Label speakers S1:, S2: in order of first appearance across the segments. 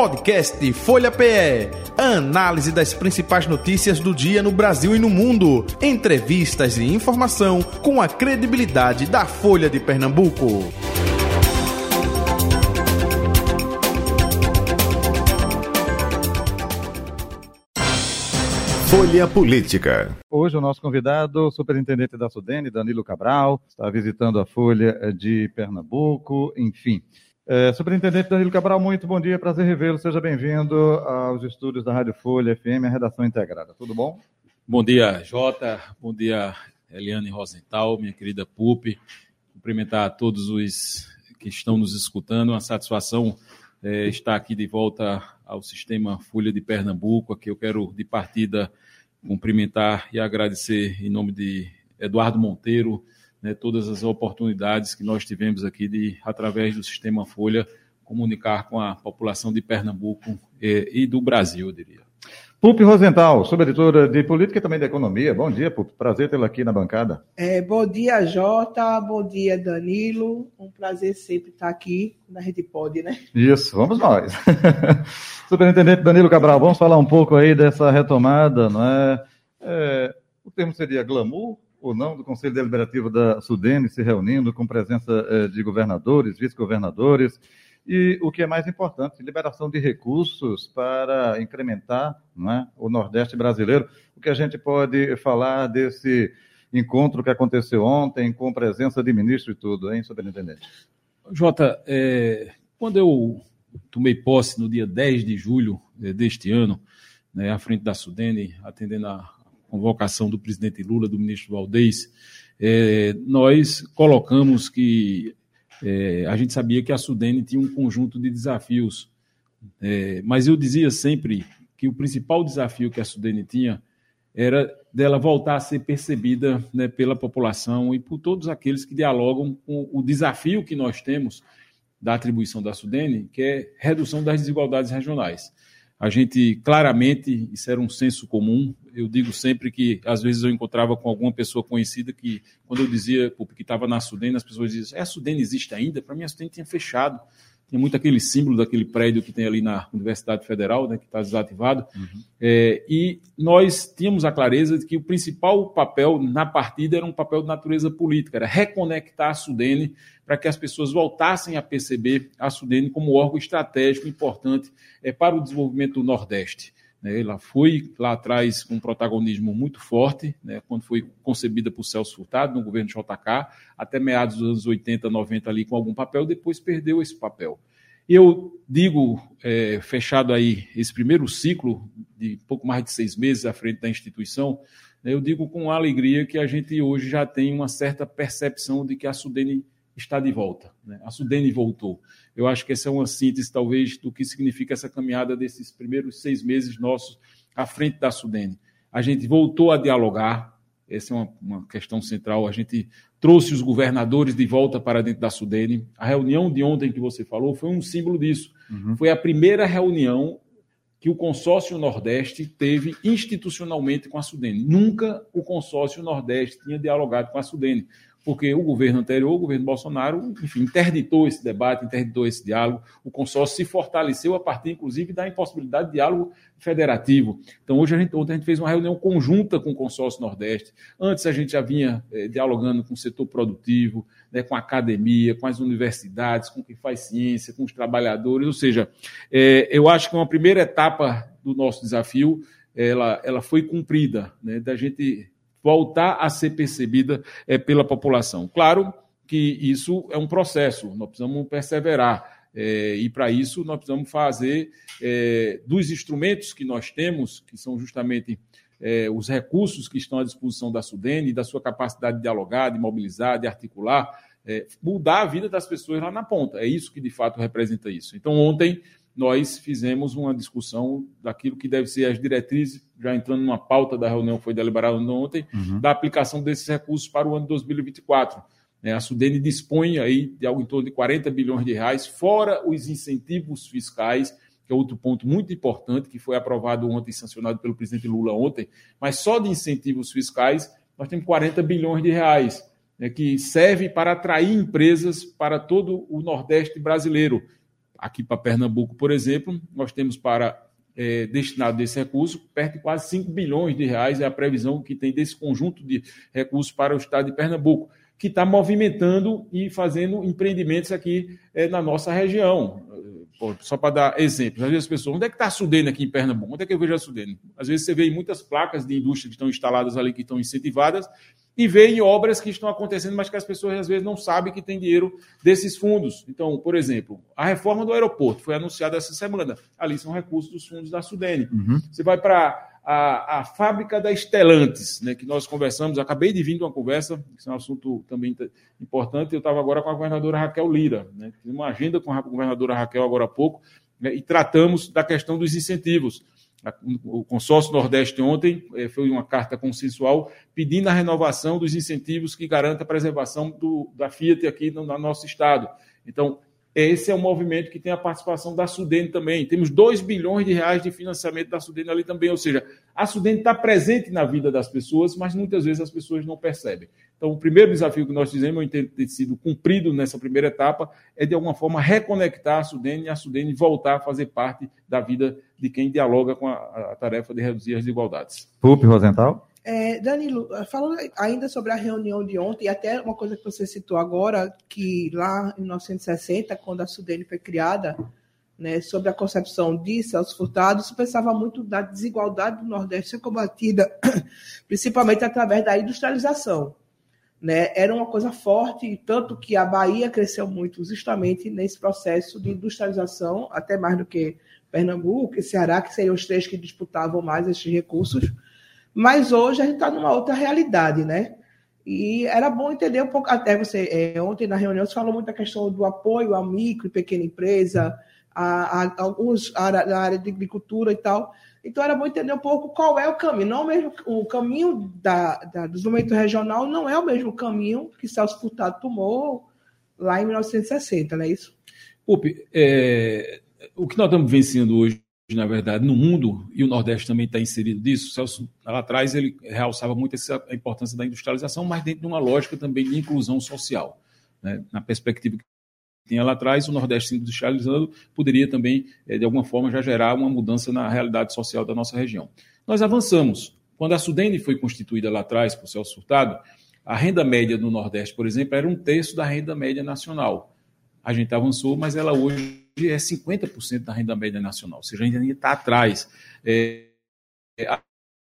S1: Podcast Folha PE. Análise das principais notícias do dia no Brasil e no mundo. Entrevistas e informação com a credibilidade da Folha de Pernambuco.
S2: Folha Política.
S3: Hoje o nosso convidado, o superintendente da Sudene, Danilo Cabral, está visitando a Folha de Pernambuco, enfim. É, superintendente Danilo Cabral, muito bom dia, prazer revê-lo. Seja bem-vindo aos estúdios da Rádio Folha FM, a redação integrada. Tudo bom?
S4: Bom dia, Jota. Bom dia, Eliane Rosenthal, minha querida Pupi. Cumprimentar a todos os que estão nos escutando. Uma satisfação é, estar aqui de volta ao sistema Folha de Pernambuco. Aqui eu quero, de partida, cumprimentar e agradecer em nome de Eduardo Monteiro né, todas as oportunidades que nós tivemos aqui de, através do sistema Folha, comunicar com a população de Pernambuco e, e do Brasil, eu diria.
S3: Pupi Rosenthal, subeditora de Política e também de Economia. Bom dia, Pupi. Prazer tê-la aqui na bancada.
S5: É, bom dia, Jota. Bom dia, Danilo. Um prazer sempre estar aqui quando a gente pode, né?
S3: Isso, vamos nós. Superintendente Danilo Cabral, vamos falar um pouco aí dessa retomada, não é? é o termo seria glamour ou não do Conselho Deliberativo da Sudene se reunindo com presença é, de governadores, vice-governadores e o que é mais importante, liberação de recursos para incrementar né, o Nordeste brasileiro. O que a gente pode falar desse encontro que aconteceu ontem, com presença de ministro e tudo, hein, superintendente?
S4: Jota, é, quando eu tomei posse no dia 10 de julho é, deste ano, né, à frente da Sudene, atendendo a convocação do presidente Lula, do ministro Valdez, é, nós colocamos que é, a gente sabia que a Sudene tinha um conjunto de desafios, é, mas eu dizia sempre que o principal desafio que a Sudene tinha era dela voltar a ser percebida né, pela população e por todos aqueles que dialogam com o desafio que nós temos da atribuição da Sudene, que é redução das desigualdades regionais. A gente claramente, isso era um senso comum. Eu digo sempre que às vezes eu encontrava com alguma pessoa conhecida que, quando eu dizia que estava na Sudene, as pessoas diziam: é, a Sudene existe ainda? Para mim, a Sudene tinha fechado. Tem muito aquele símbolo daquele prédio que tem ali na Universidade Federal, né, que está desativado. Uhum. É, e nós tínhamos a clareza de que o principal papel na partida era um papel de natureza política, era reconectar a Sudene para que as pessoas voltassem a perceber a Sudene como órgão estratégico importante é, para o desenvolvimento do Nordeste. Né, ela foi lá atrás com um protagonismo muito forte, né, quando foi concebida por Celso Furtado, no governo JK, até meados dos anos 80, 90 ali com algum papel, depois perdeu esse papel. Eu digo, é, fechado aí esse primeiro ciclo, de pouco mais de seis meses à frente da instituição, né, eu digo com alegria que a gente hoje já tem uma certa percepção de que a Sudene está de volta. Né? A Sudene voltou. Eu acho que essa é uma síntese, talvez, do que significa essa caminhada desses primeiros seis meses nossos à frente da Sudene. A gente voltou a dialogar, essa é uma, uma, questão central. A gente trouxe os governadores de volta para dentro da Sudene. A reunião de ontem que você falou foi um símbolo disso. Uhum. Foi a primeira reunião que o consórcio Nordeste teve institucionalmente com a Sudene. Nunca o consórcio Nordeste tinha dialogado com a Sudene porque o governo anterior, o governo Bolsonaro, enfim, interditou esse debate, interditou esse diálogo, o consórcio se fortaleceu a partir, inclusive, da impossibilidade de diálogo federativo. Então, hoje a gente, ontem a gente fez uma reunião conjunta com o consórcio Nordeste. Antes a gente já vinha eh, dialogando com o setor produtivo, né, com a academia, com as universidades, com quem faz ciência, com os trabalhadores. Ou seja, eh, eu acho que uma primeira etapa do nosso desafio ela, ela foi cumprida, né, da gente voltar a ser percebida é, pela população. Claro que isso é um processo, nós precisamos perseverar. É, e para isso nós precisamos fazer é, dos instrumentos que nós temos, que são justamente é, os recursos que estão à disposição da Sudene, da sua capacidade de dialogar, de mobilizar, de articular, mudar a vida das pessoas lá na ponta. É isso que de fato representa isso. Então, ontem nós fizemos uma discussão daquilo que deve ser as diretrizes, já entrando numa pauta da reunião que foi deliberada ontem, uhum. da aplicação desses recursos para o ano 2024. É, a Sudene dispõe aí de algo em torno de 40 bilhões de reais, fora os incentivos fiscais, que é outro ponto muito importante, que foi aprovado ontem sancionado pelo presidente Lula ontem, mas só de incentivos fiscais nós temos 40 bilhões de reais, né, que serve para atrair empresas para todo o Nordeste brasileiro aqui para Pernambuco, por exemplo, nós temos para é, destinado desse recurso, perto de quase 5 bilhões de reais é a previsão que tem desse conjunto de recursos para o estado de Pernambuco, que está movimentando e fazendo empreendimentos aqui é, na nossa região. Pô, só para dar exemplos, às vezes as pessoas, onde é que está a Sudene aqui em Pernambuco? Onde é que eu vejo a Sudene? Às vezes você vê muitas placas de indústria que estão instaladas ali, que estão incentivadas, e vê em obras que estão acontecendo, mas que as pessoas às vezes não sabem que tem dinheiro desses fundos. Então, por exemplo, a reforma do aeroporto foi anunciada essa semana. Ali são recursos dos fundos da Sudene. Uhum. Você vai para a, a, fábrica da Estelantes, né, que nós conversamos, acabei de vir de uma conversa, que é um assunto também importante, eu estava agora com a governadora Raquel Lira, né, fiz uma agenda com a governadora Raquel agora há pouco, né, e tratamos da questão dos incentivos. O consórcio Nordeste ontem eh, foi uma carta consensual pedindo a renovação dos incentivos que garanta a preservação do, da Fiat aqui no, no nosso estado. Então, esse é um movimento que tem a participação da Sudene também. Temos 2 bilhões de reais de financiamento da Sudene ali também. Ou seja, a Sudene está presente na vida das pessoas, mas muitas vezes as pessoas não percebem. Então, o primeiro desafio que nós fizemos, eu entendo ter sido cumprido nessa primeira etapa, é de alguma forma reconectar a Sudene e a Sudene voltar a fazer parte da vida de quem dialoga com a, a tarefa de reduzir as desigualdades.
S3: Pup Rosenthal?
S5: É, Danilo, falando ainda sobre a reunião de ontem, e até uma coisa que você citou agora, que lá em 1960, quando a Sudene foi criada, né, sobre a concepção de Celso Furtado, se pensava muito da desigualdade do Nordeste ser combatida principalmente através da industrialização. Né? Era uma coisa forte, tanto que a Bahia cresceu muito justamente nesse processo de industrialização, até mais do que Pernambuco e Ceará, que seriam os três que disputavam mais esses recursos. Mas hoje a gente está numa outra realidade, né? E era bom entender um pouco, até você, é, ontem na reunião, você falou muito da questão do apoio à micro e pequena empresa, a, a, alguns na área de agricultura e tal. Então era bom entender um pouco qual é o caminho. Não o, mesmo, o caminho da, da, do desenvolvimento regional não é o mesmo caminho que Celso Furtado tomou lá em 1960, não é isso?
S4: Pupi, é, o que nós estamos vencendo hoje na verdade, no mundo, e o Nordeste também está inserido nisso, Celso, lá atrás, ele realçava muito essa, a importância da industrialização, mas dentro de uma lógica também de inclusão social. Né? Na perspectiva que tinha lá atrás, o Nordeste se industrializando poderia também, eh, de alguma forma, já gerar uma mudança na realidade social da nossa região. Nós avançamos. Quando a Sudene foi constituída lá atrás, por Celso Furtado, a renda média do Nordeste, por exemplo, era um terço da renda média nacional. A gente avançou, mas ela hoje é 50% da renda média nacional, ou seja, ainda está atrás. É, a,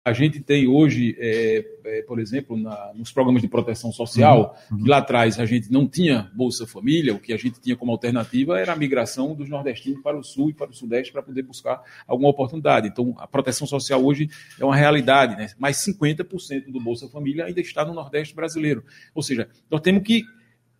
S4: a, gente tem hoje, é, é, por exemplo, na, nos programas de proteção social, uhum, uhum. que lá atrás a gente não tinha Bolsa Família, o que a gente tinha como alternativa era a migração dos nordestinos para o sul e para o sudeste para poder buscar alguma oportunidade. Então, a proteção social hoje é uma realidade, né? mas 50% do Bolsa Família ainda está no Nordeste brasileiro. Ou seja, nós temos que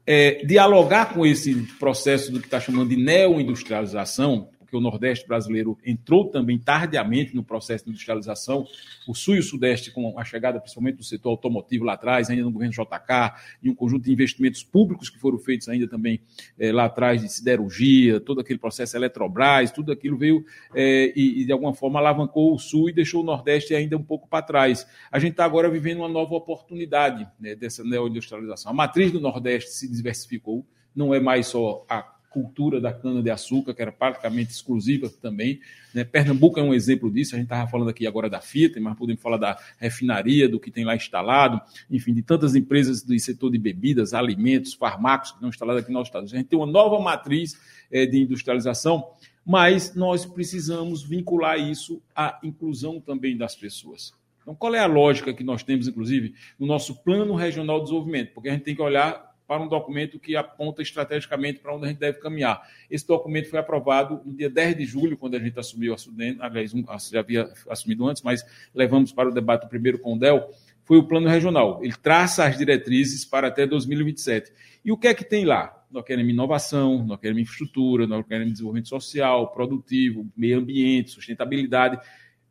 S4: é, dialogar com esse processo do que está chamando de neoindustrialização, porque o Nordeste brasileiro entrou também tardiamente no processo de industrialização, o Sul e o Sudeste, com a chegada principalmente do setor automotivo lá atrás, ainda no governo JK, e um conjunto de investimentos públicos que foram feitos ainda também é, lá atrás de siderurgia, todo aquele processo Eletrobras, tudo aquilo veio é, e, e, de alguma forma alavancou o Sul e deixou o Nordeste ainda um pouco para trás. A gente está agora vivendo uma nova oportunidade né, dessa neoindustrialização. A matriz do Nordeste se diversificou, não é mais só a cultura da cana-de-açúcar, que era praticamente exclusiva também. Né? Pernambuco é um exemplo disso, a gente estava falando aqui agora da Fiat, mas podemos falar da refinaria, do que tem lá instalado, enfim, de tantas empresas do setor de bebidas, alimentos, farmacos que estão instaladas aqui no estado. A gente tem uma nova matriz é, de industrialização, mas nós precisamos vincular isso à inclusão também das pessoas. Então, qual é a lógica que nós temos, inclusive, no nosso Plano Regional de Desenvolvimento? Porque a gente tem que olhar para um documento que aponta estrategicamente para onde a gente deve caminhar. Esse documento foi aprovado no dia 10 de julho, quando a gente assumiu a Sudene, aliás, já havia assumido antes, mas levamos para o debate primeiro com o DEL, foi o plano regional. Ele traça as diretrizes para até 2027. E o que é que tem lá? Nós queremos inovação, nós queremos infraestrutura, nós queremos desenvolvimento social, produtivo, meio ambiente, sustentabilidade,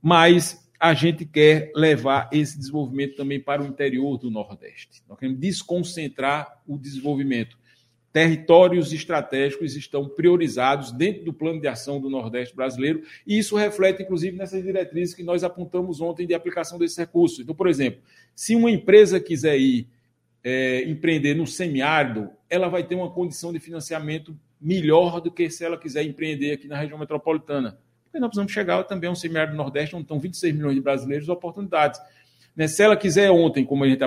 S4: mas a gente quer levar esse desenvolvimento também para o interior do Nordeste. Nós queremos desconcentrar o desenvolvimento. Territórios estratégicos estão priorizados dentro do plano de ação do Nordeste brasileiro, e isso reflete, inclusive, nessas diretrizes que nós apontamos ontem de aplicação desses recursos. Então, por exemplo, se uma empresa quiser ir é, empreender no semiárido, ela vai ter uma condição de financiamento melhor do que se ela quiser empreender aqui na região metropolitana. Porque nós precisamos chegar também a um semiárido do Nordeste, onde estão 26 milhões de brasileiros, oportunidades. Né? Se ela quiser ontem, como a gente,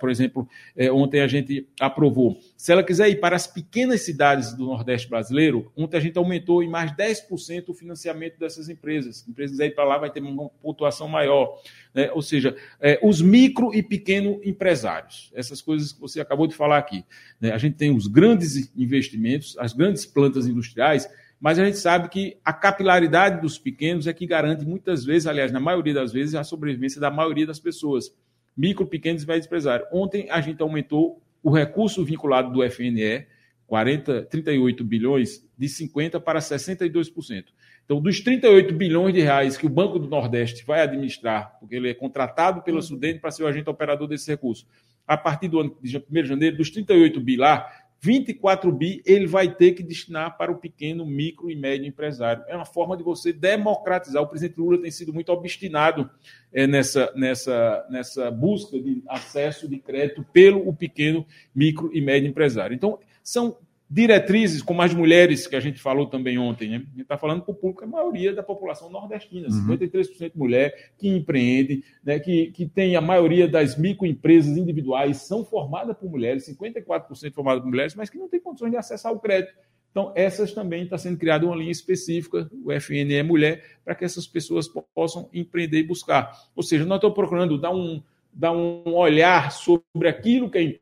S4: por exemplo, é, ontem a gente aprovou, se ela quiser ir para as pequenas cidades do Nordeste brasileiro, ontem a gente aumentou em mais 10% o financiamento dessas empresas. A empresa quiser ir para lá, vai ter uma pontuação maior. Né? Ou seja, é, os micro e pequeno empresários, essas coisas que você acabou de falar aqui. Né? A gente tem os grandes investimentos, as grandes plantas industriais mas a gente sabe que a capilaridade dos pequenos é que garante muitas vezes, aliás, na maioria das vezes, a sobrevivência da maioria das pessoas. Micro, pequenos e médios empresários. Ontem a gente aumentou o recurso vinculado do FNE, 40, 38 bilhões, de 50% para 62%. Então, dos 38 bilhões de reais que o Banco do Nordeste vai administrar, porque ele é contratado pela Sudene para ser o agente operador desse recurso, a partir do ano de 1 de janeiro, dos 38 bi lá, 24 bi ele vai ter que destinar para o pequeno, micro e médio empresário. É uma forma de você democratizar. O presidente Lula tem sido muito obstinado é, nessa, nessa, nessa busca de acesso de crédito pelo o pequeno, micro e médio empresário. Então, são diretrizes, como as mulheres que a gente falou também ontem, né? a gente está falando para o público, a maioria da população nordestina, uhum. 53% mulher que empreende, né? que, que tem a maioria das microempresas individuais são formadas por mulheres, 54% formadas por mulheres, mas que não têm condições de acessar o crédito. Então, essas também está sendo criada uma linha específica, o FNE é Mulher, para que essas pessoas possam empreender e buscar. Ou seja, nós estamos procurando dar um, dar um olhar sobre aquilo que é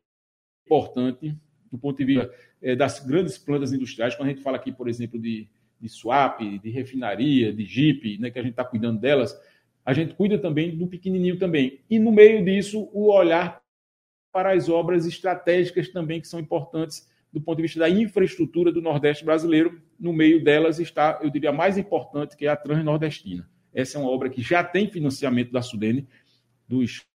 S4: importante do ponto de vista é, das grandes plantas industriais, quando a gente fala aqui, por exemplo, de, de swap, de refinaria, de Jeep, né, que a gente está cuidando delas, a gente cuida também do pequenininho também. E no meio disso, o olhar para as obras estratégicas também que são importantes do ponto de vista da infraestrutura do Nordeste brasileiro. No meio delas está, eu diria, a mais importante, que é a Transnordestina. Essa é uma obra que já tem financiamento da Sudene, dos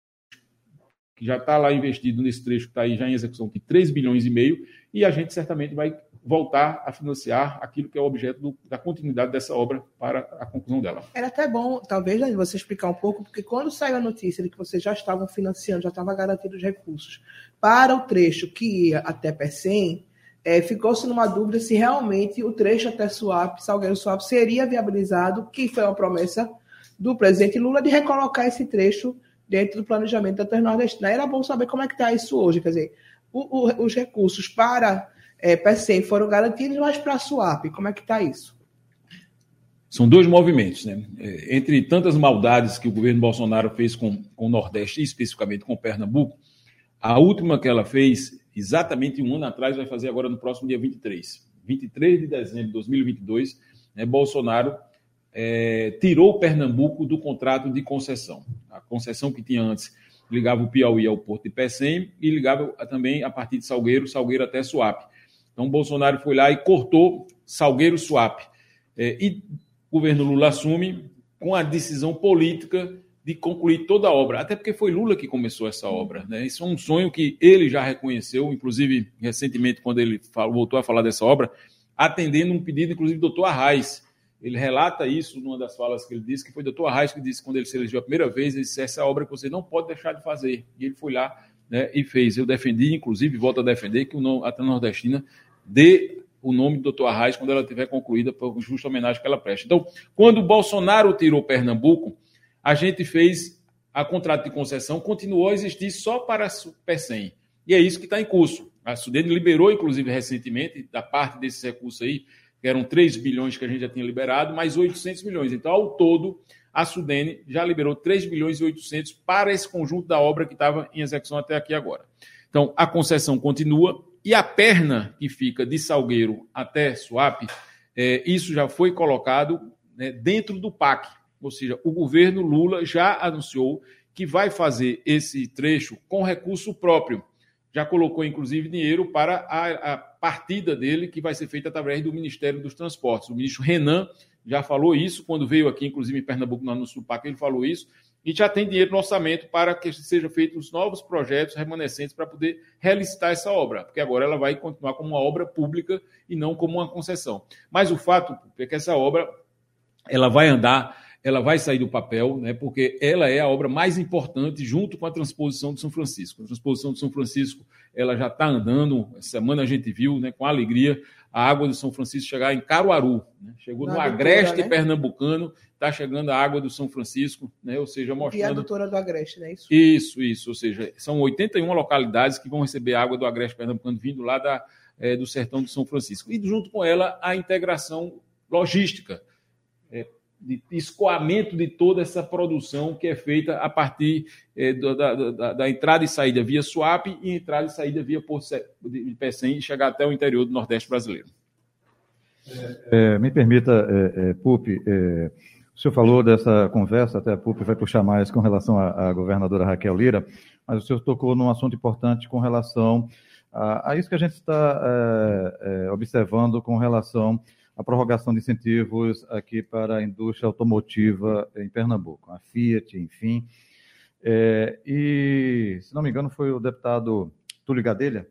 S4: que já está lá investido nesse trecho que está aí já em execução, de 3 bilhões e meio, e a gente certamente vai voltar a financiar aquilo que é o objeto do, da continuidade dessa obra para a conclusão dela.
S5: Era até bom, talvez, Dani, você explicar um pouco, porque quando saiu a notícia de que vocês já estavam financiando, já estavam garantindo os recursos para o trecho que ia até Pecém, é, ficou-se numa dúvida se realmente o trecho até Suape, Salgueiro Suape, seria viabilizado, que foi uma promessa do presidente Lula de recolocar esse trecho dentro do planejamento da Transnordestina. Era bom saber como é que está isso hoje, quer dizer, o, o, os recursos para é, foram garantidos, mas para a SUAP, como é que está isso?
S4: São dois movimentos, né? É, entre tantas maldades que o governo Bolsonaro fez com, com o Nordeste, especificamente com Pernambuco, a última que ela fez, exatamente um ano atrás, vai fazer agora no próximo dia 23. 23 de dezembro de 2022, né, Bolsonaro é, tirou Pernambuco do contrato de concessão. A concessão que tinha antes ligava o Piauí ao Porto de Pecém e ligava também a partir de Salgueiro, Salgueiro até Suape. Então, Bolsonaro foi lá e cortou Salgueiro-Suape. É, e o governo Lula assume com a decisão política de concluir toda a obra, até porque foi Lula que começou essa obra. Né? Isso é um sonho que ele já reconheceu, inclusive recentemente, quando ele falou, voltou a falar dessa obra, atendendo um pedido, inclusive, do doutor Arraes, ele relata isso numa das falas que ele disse, que foi o doutor Arraes que disse, quando ele se elegeu a primeira vez, ele disse, essa obra que você não pode deixar de fazer. E ele foi lá né, e fez. Eu defendi, inclusive, volto a defender, que o nome, a Nordestina dê o nome do doutor Arraes quando ela tiver concluída, por justa homenagem que ela presta. Então, quando o Bolsonaro tirou Pernambuco, a gente fez a contrato de concessão, continuou a existir só para a PECEM. E é isso que está em curso. A Sudene liberou, inclusive, recentemente, da parte desses recursos aí, eram 3 bilhões que a gente já tinha liberado, mais 800 milhões. Então, ao todo, a Sudene já liberou 3 bilhões e 800 para esse conjunto da obra que estava em execução até aqui agora. Então, a concessão continua e a perna que fica de Salgueiro até Suape, é, isso já foi colocado né, dentro do PAC. Ou seja, o governo Lula já anunciou que vai fazer esse trecho com recurso próprio já colocou, inclusive, dinheiro para a, a, partida dele, que vai ser feita através do Ministério dos Transportes. O ministro Renan já falou isso, quando veio aqui, inclusive, em Pernambuco, no anúncio do PAC, ele falou isso, e já tem dinheiro no orçamento para que sejam feitos novos projetos remanescentes para poder relicitar essa obra, porque agora ela vai continuar como uma obra pública e não como uma concessão. Mas o fato é que essa obra ela vai andar ela vai sair do papel, né, porque ela é a obra mais importante junto com a transposição de São Francisco. A transposição de São Francisco ela já está andando, essa semana a gente viu né, com alegria a água de São Francisco chegar em Caruaru. Né, chegou Na no Agreste né? pernambucano, está chegando a água do São Francisco, né, ou seja, mostrando... E a
S5: doutora do Agreste, né?
S4: Isso. isso, isso, ou seja, são 81 localidades que vão receber água do Agreste pernambucano vindo lá da, é, do sertão de São Francisco. E junto com ela a integração logística. É, de escoamento de toda essa produção que é feita a partir é, da, da, da, entrada e saída via swap e entrada e saída via Porto de e chegar até o interior do Nordeste brasileiro.
S3: É, me permita, é, é Pupi, é, o senhor falou dessa conversa, até a Pupi vai puxar mais com relação à, à governadora Raquel Lira, mas o senhor tocou num assunto importante com relação a, a isso que a gente está é, é, observando com relação a prorrogação de incentivos aqui para a indústria automotiva em Pernambuco, a Fiat, enfim. É, e, se não me engano, foi o deputado Túlio Gadelha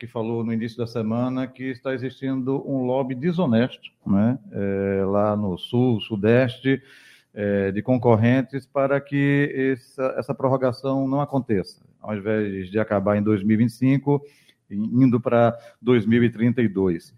S3: que falou no início da semana que está existindo um lobby desonesto né, é, lá no sul, sudeste, é, de concorrentes para que essa, essa prorrogação não aconteça. Ao invés de acabar em 2025, indo para 2032.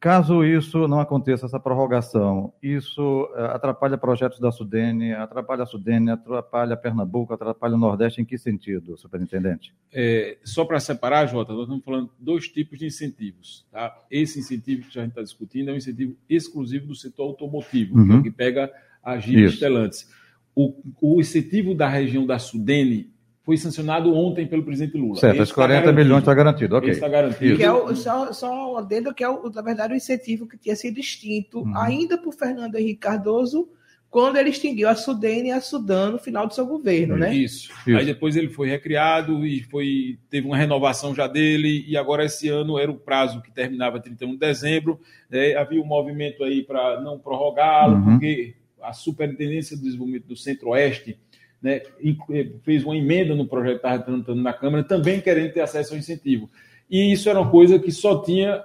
S3: Caso isso não aconteça, essa prorrogação, isso eh, atrapalha projetos da Sudene, atrapalha a Sudene, atrapalha Pernambuco, atrapalha o Nordeste, em que sentido, superintendente?
S4: É, só para separar, Jota, nós estamos falando dois tipos de incentivos. Tá? Esse incentivo que a gente está discutindo é um incentivo exclusivo do setor automotivo, uhum. que pega a Jeep Stellantis. O, o incentivo da região da Sudene foi sancionado ontem pelo presidente Lula.
S3: Certo, esses 40 tá milhões está garantido, ok.
S5: Está garantido. Que é o, só, só adendo que é, o, na verdade, o incentivo que tinha sido extinto uhum. ainda por Fernando Henrique Cardoso, quando ele extinguiu a Sudene e a Sudan no final do seu governo, né?
S4: Isso. Isso. Aí depois ele foi recriado e foi teve uma renovação já dele e agora esse ano era o prazo que terminava 31 de dezembro. Né? Havia um movimento aí para não prorrogá-lo, uhum. porque a Superintendência do Desenvolvimento do Centro-Oeste né, fez uma emenda no projeto que estava tramitando na Câmara, também querendo ter acesso ao incentivo. E isso era uma coisa que só tinha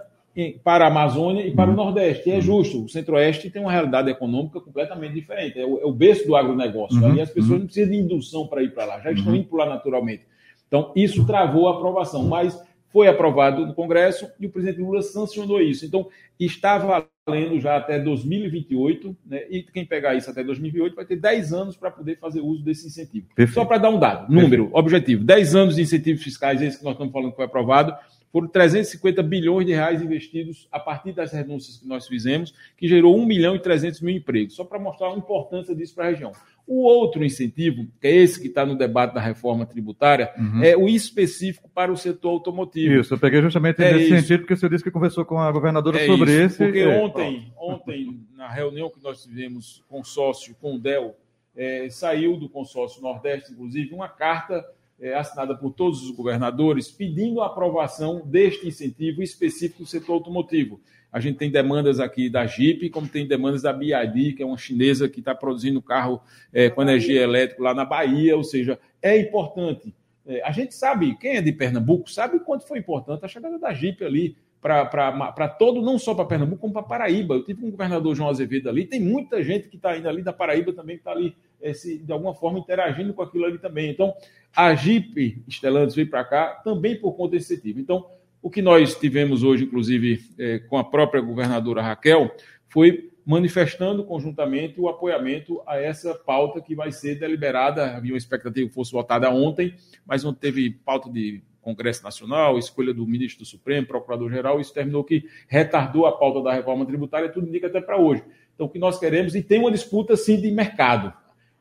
S4: para a Amazônia e para o uhum. Nordeste. E é justo, o Centro-Oeste tem uma realidade econômica completamente diferente. É o, é o berço do agronegócio. Uhum. Ali as pessoas uhum. não precisam de indução para ir para lá, já estão uhum. indo para lá naturalmente. Então, isso travou a aprovação. Mas foi aprovado no Congresso e o presidente Lula sancionou isso. Então, está valendo já até 2028, né? e quem pegar isso até 2028 vai ter 10 anos para poder fazer uso desse incentivo. Perfeito. Só para dar um dado, número, Perfeito. objetivo: 10 anos de incentivos fiscais, esse que nós estamos falando que foi aprovado, foram 350 bilhões de reais investidos a partir das renúncias que nós fizemos, que gerou 1 milhão e 300 mil empregos, só para mostrar a importância disso para a região. O outro incentivo, que é esse que está no debate da reforma tributária, uhum. é o específico para o setor automotivo.
S3: Isso, eu peguei justamente é nesse isso. sentido, porque você disse que conversou com a governadora é sobre isso, esse.
S4: Porque é. ontem, ontem, na reunião que nós tivemos consórcio com o DEL, é, saiu do consórcio Nordeste, inclusive, uma carta é, assinada por todos os governadores pedindo a aprovação deste incentivo específico do setor automotivo. A gente tem demandas aqui da Jeep, como tem demandas da BID, que é uma chinesa que está produzindo carro é, com energia elétrica lá na Bahia, ou seja, é importante. É, a gente sabe, quem é de Pernambuco, sabe quanto foi importante a chegada da Jeep ali para todo, não só para Pernambuco, como para Paraíba. Eu tive um governador João Azevedo ali, tem muita gente que está indo ali da Paraíba também, que está ali, esse, de alguma forma, interagindo com aquilo ali também. Então, a Jeep Stellantis veio para cá também por conta desse incentivo. Então, o que nós tivemos hoje, inclusive, é, com a própria governadora Raquel, foi manifestando conjuntamente o apoiamento a essa pauta que vai ser deliberada. Havia uma expectativa que fosse votada ontem, mas não teve pauta de Congresso Nacional, escolha do ministro do Supremo, procurador-geral, isso terminou que retardou a pauta da reforma tributária, tudo indica até para hoje. Então, o que nós queremos, e tem uma disputa, sim, de mercado.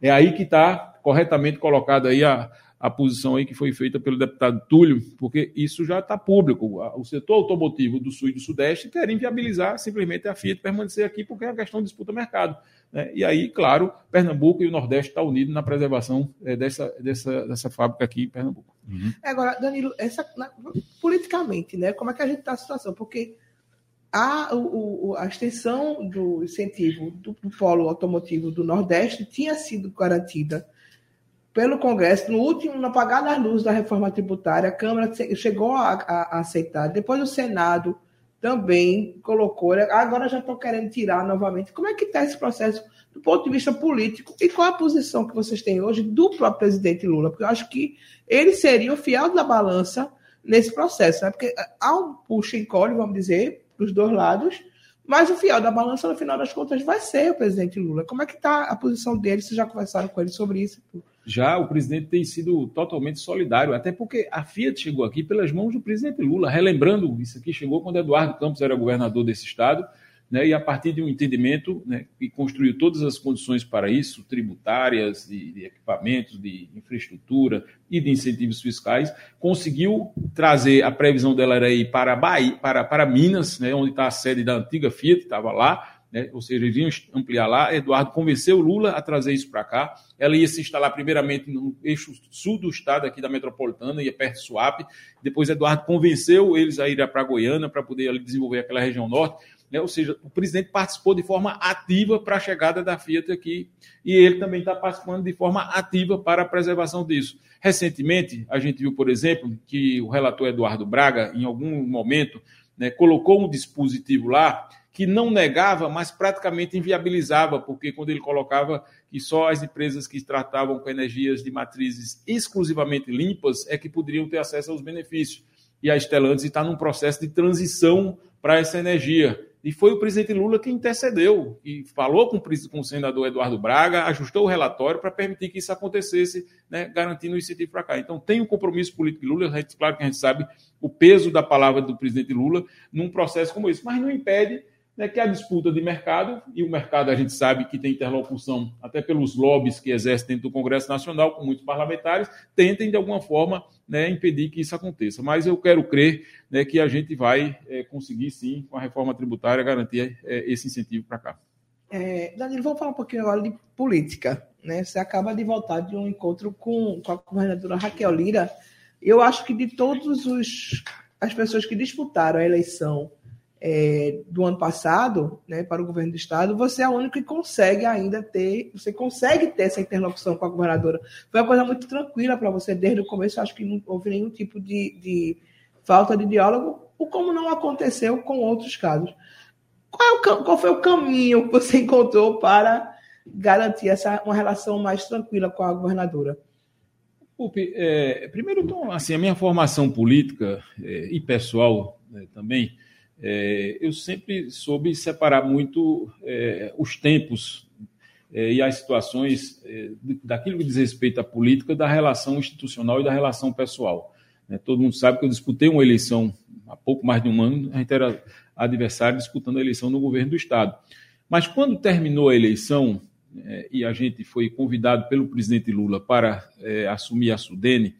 S4: É aí que está corretamente colocada aí a, a posição aí que foi feita pelo deputado Túlio, porque isso já está público. O setor automotivo do Sul e do Sudeste quer inviabilizar simplesmente a Fiat permanecer aqui porque é uma questão de disputa mercado. Né? E aí, claro, Pernambuco e o Nordeste estão tá unidos na preservação é, dessa, dessa, dessa fábrica aqui em Pernambuco.
S5: Uhum. Agora, Danilo, essa, na, politicamente, né, como é que a gente está a situação? Porque a, o, a extensão do incentivo do, do polo automotivo do Nordeste tinha sido garantida pelo Congresso, no último, no apagar das luzes da reforma tributária, a Câmara chegou a, a, aceitar. Depois o Senado também colocou. Né? Agora já estão querendo tirar novamente. Como é que está esse processo do ponto de vista político? E qual a posição que vocês têm hoje do próprio presidente Lula? Porque eu acho que ele seria o fiel da balança nesse processo, né? porque há um puxa e colhe, vamos dizer, dos dois lados, mas o fiel da balança, no final das contas, vai ser o presidente Lula. Como é que está a posição dele? Vocês já conversaram com ele sobre isso?
S4: Já o presidente tem sido totalmente solidário, até porque a Fiat chegou aqui pelas mãos do presidente Lula. Relembrando, isso aqui chegou quando Eduardo Campos era governador desse estado, né, e a partir de um entendimento né, que construiu todas as condições para isso, tributárias, de, de, equipamentos, de infraestrutura e de incentivos fiscais, conseguiu trazer a previsão dela era ir para Bahia, para, para Minas, né, onde está a sede da antiga Fiat, estava lá, né, ou seja, eles iam ampliar lá. Eduardo convenceu Lula a trazer isso para cá. Ela ia se instalar primeiramente no eixo sul do estado, aqui da metropolitana, ia perto de Suape. Depois, Eduardo convenceu eles a ir para Goiânia para poder ali, desenvolver aquela região norte. Né? Ou seja, o presidente participou de forma ativa para a chegada da Fiat aqui e ele também está participando de forma ativa para a preservação disso. Recentemente, a gente viu, por exemplo, que o relator Eduardo Braga, em algum momento, né, colocou um dispositivo lá que não negava, mas praticamente inviabilizava, porque quando ele colocava que só as empresas que tratavam com energias de matrizes exclusivamente limpas é que poderiam ter acesso aos benefícios. E a Stellantis está num processo de transição para essa energia. E foi o presidente Lula que intercedeu e falou com, com o senador Eduardo Braga, ajustou o relatório para permitir que isso acontecesse, né, garantindo o incentivo para cá. Então, tem o um compromisso político de Lula, claro que a gente sabe o peso da palavra do presidente Lula num processo como esse, mas não impede né, que a disputa de mercado, e o mercado a gente sabe que tem interlocução até pelos lobbies que exercem dentro do Congresso Nacional, com muitos parlamentares, tentem de alguma forma né, impedir que isso aconteça. Mas eu quero crer né, que a gente vai é, conseguir, sim, com a reforma tributária, garantir é, esse incentivo para cá.
S5: É, Danilo, vamos falar um pouquinho agora de política. Né? Você acaba de voltar de um encontro com, com a governadora Raquel Lira. Eu acho que de todas as pessoas que disputaram a eleição é, do ano passado, né, para o governo do estado, você é o único que consegue ainda ter, você consegue ter essa interlocução com a governadora. Foi uma coisa muito tranquila para você desde o começo, acho que não houve nenhum tipo de, de falta de diálogo, o como não aconteceu com outros casos. Qual, é o, qual foi o caminho que você encontrou para garantir essa, uma relação mais tranquila com a governadora?
S4: Pupi, é, primeiro, então, assim, a minha formação política é, e pessoal né, também, é, eu sempre soube separar muito é, os tempos é, e as situações é, daquilo que diz respeito à política, da relação institucional e da relação pessoal. Né, todo mundo sabe que eu disputei uma eleição há pouco mais de um ano, a gente era adversário disputando a eleição no governo do Estado. Mas quando terminou a eleição é, e a gente foi convidado pelo presidente Lula para é, assumir a Sudene,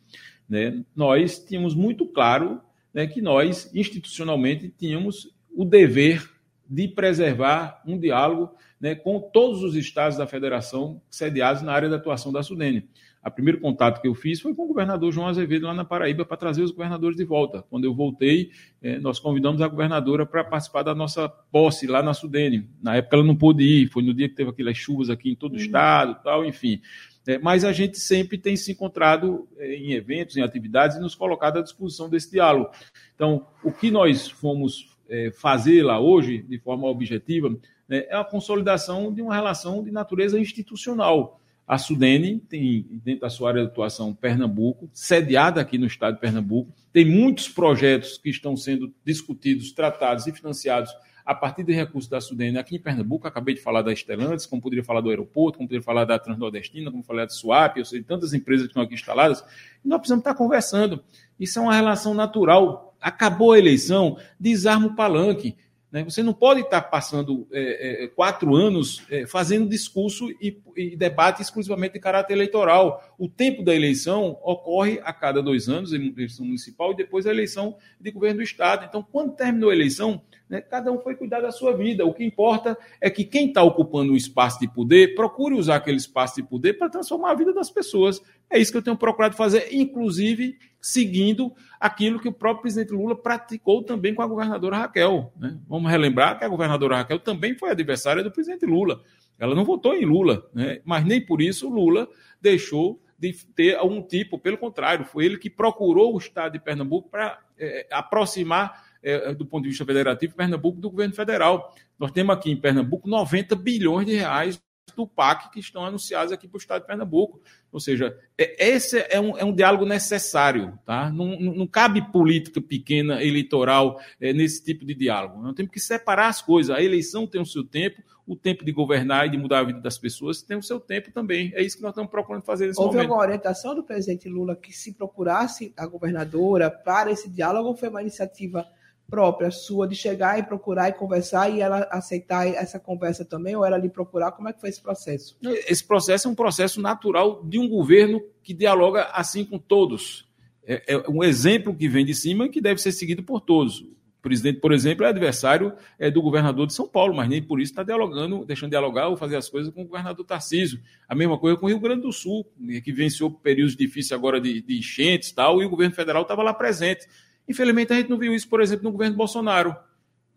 S4: né, nós tínhamos muito claro né, que nós, institucionalmente, tínhamos o dever de preservar um diálogo né, com todos os estados da federação sediados na área de atuação da Sudene. O primeiro contato que eu fiz foi com o governador João Azevedo lá na Paraíba para trazer os governadores de volta. Quando eu voltei, eh, nós convidamos a governadora para participar da nossa posse lá na Sudene. Na época ela não pôde ir, foi no dia que teve aquelas chuvas aqui em todo o uhum. estado, tal, enfim. É, mas a gente sempre tem se encontrado é, em eventos, em atividades e nos colocado à disposição desse diálogo. Então, o que nós fomos é, fazer lá hoje, de forma objetiva, né, é a consolidação de uma relação de natureza institucional. A Sudene tem, dentro da sua área de atuação, Pernambuco, sediada aqui no estado de Pernambuco, tem muitos projetos que estão sendo discutidos, tratados e financiados a partir de recursos da Sudene aqui em Pernambuco, acabei de falar da Estelantes, como poderia falar do aeroporto, como poderia falar da Transnordestina, como falar da Suap, eu sei tantas empresas que estão aqui instaladas, nós precisamos estar conversando. Isso é uma relação natural. Acabou a eleição, desarma o palanque. Né? Você não pode estar passando é, é, quatro anos é, fazendo discurso e, e, debate exclusivamente de caráter eleitoral. O tempo da eleição ocorre a cada dois anos, eleição municipal e depois a eleição de governo do Estado. Então, quando terminou a eleição, né, cada um foi cuidar da sua vida. O que importa é que quem está ocupando um espaço de poder procure usar aquele espaço de poder para transformar a vida das pessoas. É isso que eu tenho procurado fazer, inclusive seguindo aquilo que o próprio presidente Lula praticou também com a governadora Raquel. Né? Vamos relembrar que a governadora Raquel também foi adversária do presidente Lula. Ela não votou em Lula, né? mas nem por isso Lula deixou de ter algum tipo, pelo contrário, foi ele que procurou o Estado de Pernambuco para é, aproximar é, do ponto de vista federativo, Pernambuco do governo federal. Nós temos aqui em Pernambuco 90 bilhões de reais do PAC que estão anunciados aqui para o Estado de Pernambuco. Ou seja, é, esse é um, é um diálogo necessário. Tá? Não, não, não cabe política pequena, eleitoral, é, nesse tipo de diálogo. Nós temos que separar as coisas. A eleição tem o seu tempo, o tempo de governar e de mudar a vida das pessoas tem o seu tempo também. É isso que nós estamos procurando fazer nesse
S5: Houve
S4: momento.
S5: Houve uma orientação do presidente Lula que se procurasse a governadora para esse diálogo ou foi uma iniciativa própria sua de chegar e procurar e conversar e ela aceitar essa conversa também ou ela lhe procurar? Como é que foi esse processo?
S4: Esse processo é um processo natural de um governo que dialoga assim com todos. É, é um exemplo que vem de cima e que deve ser seguido por todos. O presidente, por exemplo, é adversário é, do governador de São Paulo, mas nem por isso está dialogando, deixando dialogar ou fazer as coisas com o governador Tarcísio. A mesma coisa com o Rio Grande do Sul, que venceu períodos difíceis agora de, de enchentes e tal, e o governo federal estava lá presente. Infelizmente, a gente não viu isso, por exemplo, no governo Bolsonaro.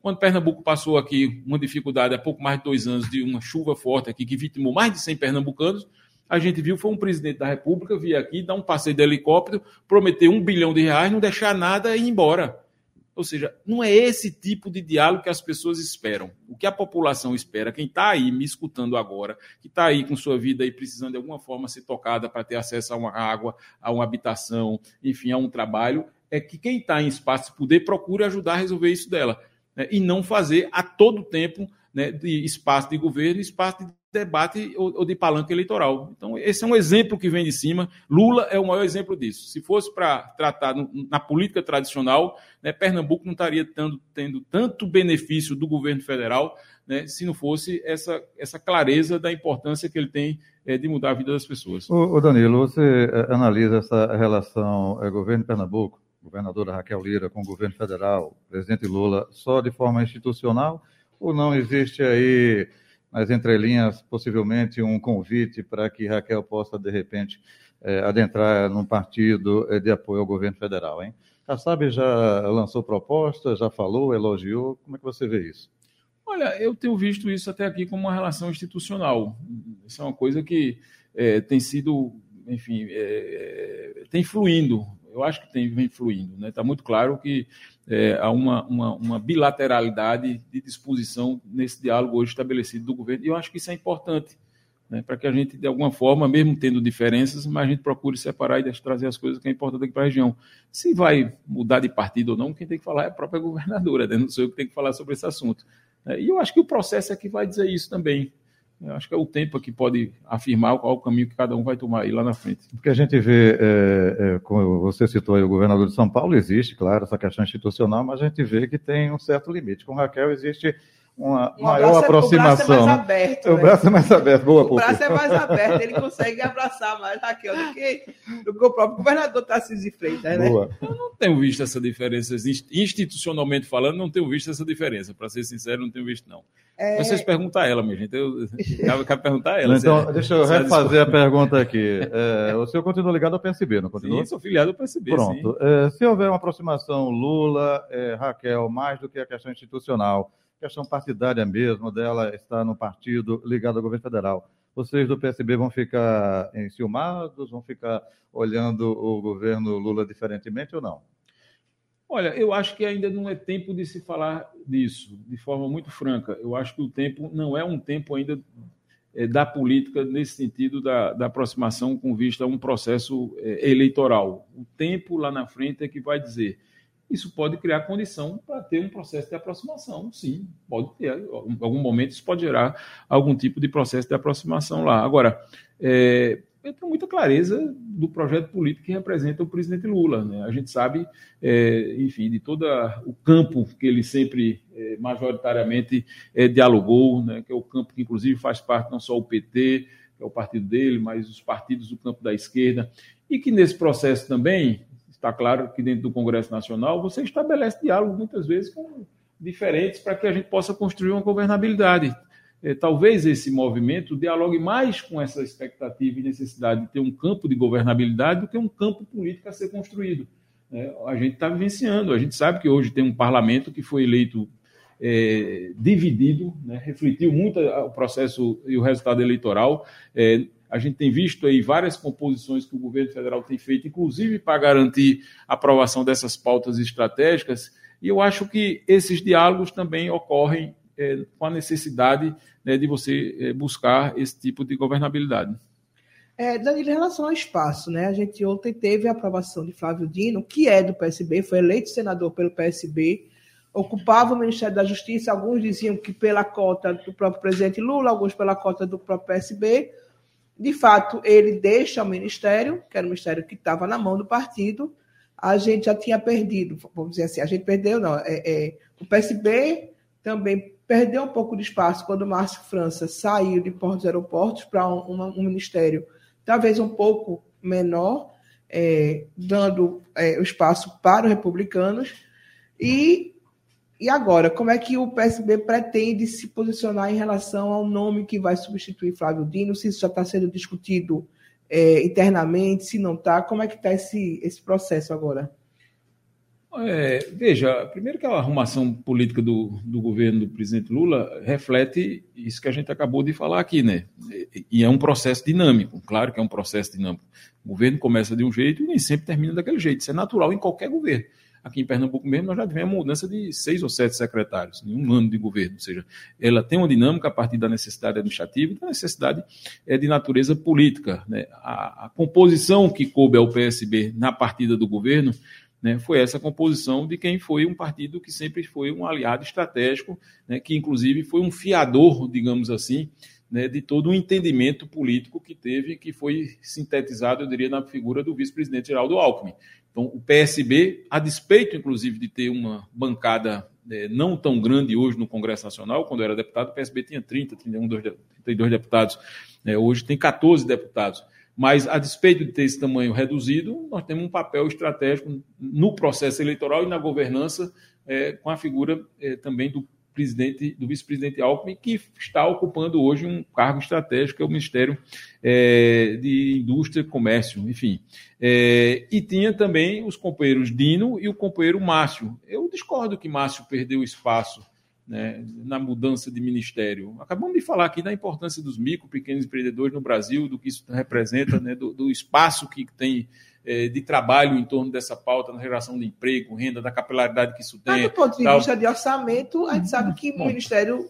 S4: Quando Pernambuco passou aqui uma dificuldade há pouco mais de dois anos de uma chuva forte aqui, que vitimou mais de 100 pernambucanos, a gente viu foi um presidente da República vir aqui, dar um passeio de helicóptero, prometer um bilhão de reais, não deixar nada e ir embora. Ou seja, não é esse tipo de diálogo que as pessoas esperam. O que a população espera, quem está aí me escutando agora, que está aí com sua vida e precisando de alguma forma ser tocada para ter acesso a uma água, a uma habitação, enfim, a um trabalho, é que quem está em espaço de poder procure ajudar a resolver isso dela. Né? E não fazer a todo tempo né, de espaço de governo, espaço de debate ou, ou, de palanca eleitoral. Então, esse é um exemplo que vem de cima. Lula é o maior exemplo disso. Se fosse para tratar no, na política tradicional, né, Pernambuco não estaria tendo, tendo tanto benefício do governo federal né, se não fosse essa, essa clareza da importância que ele tem é, de mudar a vida das pessoas.
S3: O, Danilo, você é, analisa essa relação é, governo Pernambuco governadora Raquel Lira com o governo federal, presidente Lula, só de forma institucional? Ou não existe aí, nas entrelinhas, possivelmente um convite para que Raquel possa, de repente, é, adentrar num partido é, de apoio ao governo federal, hein? Kassab já lançou proposta, já falou, elogiou. Como é que você vê isso?
S4: Olha, eu tenho visto isso até aqui como uma relação institucional. Isso é uma coisa que é, tem sido, enfim, é, tem fluindo eu acho que tem, vem fluindo. Está né? Tá muito claro que é, há uma, uma, uma, bilateralidade de disposição nesse diálogo hoje estabelecido do governo, e eu acho que isso é importante, né? para que a gente, de alguma forma, mesmo tendo diferenças, mas a gente procure separar e trazer as coisas que é importante aqui para a região. Se vai mudar de partido ou não, quem tem que falar é a própria governadora, né? não sou eu que tenho que falar sobre esse assunto. Né? E eu acho que o processo é que vai dizer isso também. Eu acho que é o tempo que pode afirmar qual o caminho que cada um vai tomar aí lá na frente.
S3: Porque a gente vê, é, é, como você citou aí, o governador de São Paulo, existe, claro, essa questão institucional, mas a gente vê que tem um certo limite. Com Raquel existe uma um maior aproximação. O braço é mais
S5: aberto.
S3: O né? braço é mais aberto, boa,
S5: O braço é mais aberto, ele consegue abraçar mais Raquel do que, do que o próprio governador Tarcísio de Freitas, né? Boa.
S4: Eu não tenho visto essa diferença, institucionalmente falando, não tenho visto essa diferença. Para ser sincero, não tenho visto, não. É... Vocês perguntam a ela, minha gente. Eu, eu quero perguntar a ela.
S3: Então, é, deixa eu refazer a pergunta aqui. É, o senhor continua ligado ao PSB, não continua?
S4: Sim, sou filiado ao PSB,
S3: Pronto. É, se houver uma aproximação Lula, é, Raquel, mais do que a questão institucional, questão partidária mesmo, dela estar no partido ligado ao governo federal, vocês do PSB vão ficar enciumados, vão ficar olhando o governo Lula diferentemente ou não?
S4: Olha, eu acho que ainda não é tempo de se falar disso, de forma muito franca. Eu acho que o tempo não é um tempo ainda é, da política nesse sentido da, da, aproximação com vista a um processo é, eleitoral. O tempo lá na frente é que vai dizer. Isso pode criar condição para ter um processo de aproximação, sim, pode ter. Em algum momento isso pode gerar algum tipo de processo de aproximação lá. Agora, é, eu tenho muita clareza do projeto político que representa o presidente Lula. Né? A gente sabe, é, enfim, de todo o campo que ele sempre é, majoritariamente é, dialogou, né? que é o campo que inclusive faz parte não só o PT, que é o partido dele, mas os partidos do campo da esquerda, e que nesse processo também, está claro que dentro do Congresso Nacional, você estabelece diálogo muitas vezes com diferentes para que a gente possa construir uma governabilidade é, talvez esse movimento dialogue mais com essa expectativa e necessidade de ter um campo de governabilidade do que um campo político a ser construído. É, a gente está vivenciando, a gente sabe que hoje tem um parlamento que foi eleito é, dividido, né, refletiu muito o processo e o resultado eleitoral. É, a gente tem visto aí várias composições que o governo federal tem feito, inclusive para garantir a aprovação dessas pautas estratégicas, E eu acho que esses diálogos também ocorrem é, com a necessidade né, de você é, buscar esse tipo de governabilidade.
S5: É, Danilo, em relação ao espaço, né? A gente ontem teve a aprovação de Flávio Dino, que é do PSB, foi eleito senador pelo PSB, ocupava o Ministério da Justiça. Alguns diziam que pela cota do próprio presidente Lula, alguns pela cota do próprio PSB. De fato, ele deixa o ministério, que era o ministério que estava na mão do partido. A gente já tinha perdido, vamos dizer assim, a gente perdeu, não. É, é, o PSB também perdeu um pouco de espaço quando o Márcio França saiu de Portos Aeroportos para um, um, ministério talvez um pouco menor, é, dando é, o espaço para os republicanos. E, e agora, como é que o PSB pretende se posicionar em relação ao nome que vai substituir Flávio Dino? Se isso já está sendo discutido é, internamente, se não está, como é que está esse, esse processo agora?
S4: É, veja, primeiro que a arrumação política do, do governo do presidente Lula reflete isso que a gente acabou de falar aqui, né? E é um processo dinâmico, claro que é um processo dinâmico. O governo começa de um jeito e nem sempre termina daquele jeito. Isso é natural em qualquer governo. Aqui em Pernambuco mesmo, nós já tivemos mudança de seis ou sete secretários em um ano de governo. Ou seja, ela tem uma dinâmica a partir da necessidade administrativa e da necessidade é, de natureza política. Né? A, a composição que coube ao PSB na partida do governo né, foi essa composição de quem foi um partido que sempre foi um aliado estratégico, né, que inclusive foi um fiador, digamos assim, né, de todo o entendimento político que teve, que foi sintetizado, eu diria, na figura do vice-presidente Geraldo Alckmin. Então, o PSB, a despeito, inclusive, de ter uma bancada é, não tão grande hoje no Congresso Nacional, quando eu era deputado, o PSB tinha 30, 31, 32 deputados, né, hoje tem 14 deputados. Mas, a despeito de ter esse tamanho reduzido, nós temos um papel estratégico no processo eleitoral e na governança, é, com a figura é, também do presidente, do vice-presidente Alckmin, que está ocupando hoje um cargo estratégico, que é o Ministério é, de Indústria e Comércio, enfim. É, e tinha também os companheiros Dino e o companheiro Márcio. Eu discordo que Márcio perdeu espaço né, na mudança de ministério. Acabamos de falar aqui da importância dos micro, pequenos empreendedores no Brasil, do que isso representa, né, do, do espaço que tem de trabalho em torno dessa pauta, na geração de emprego, renda, da capilaridade que isso tem. Mas
S5: do ponto de tal. vista de orçamento, a gente sabe que Bom. o Ministério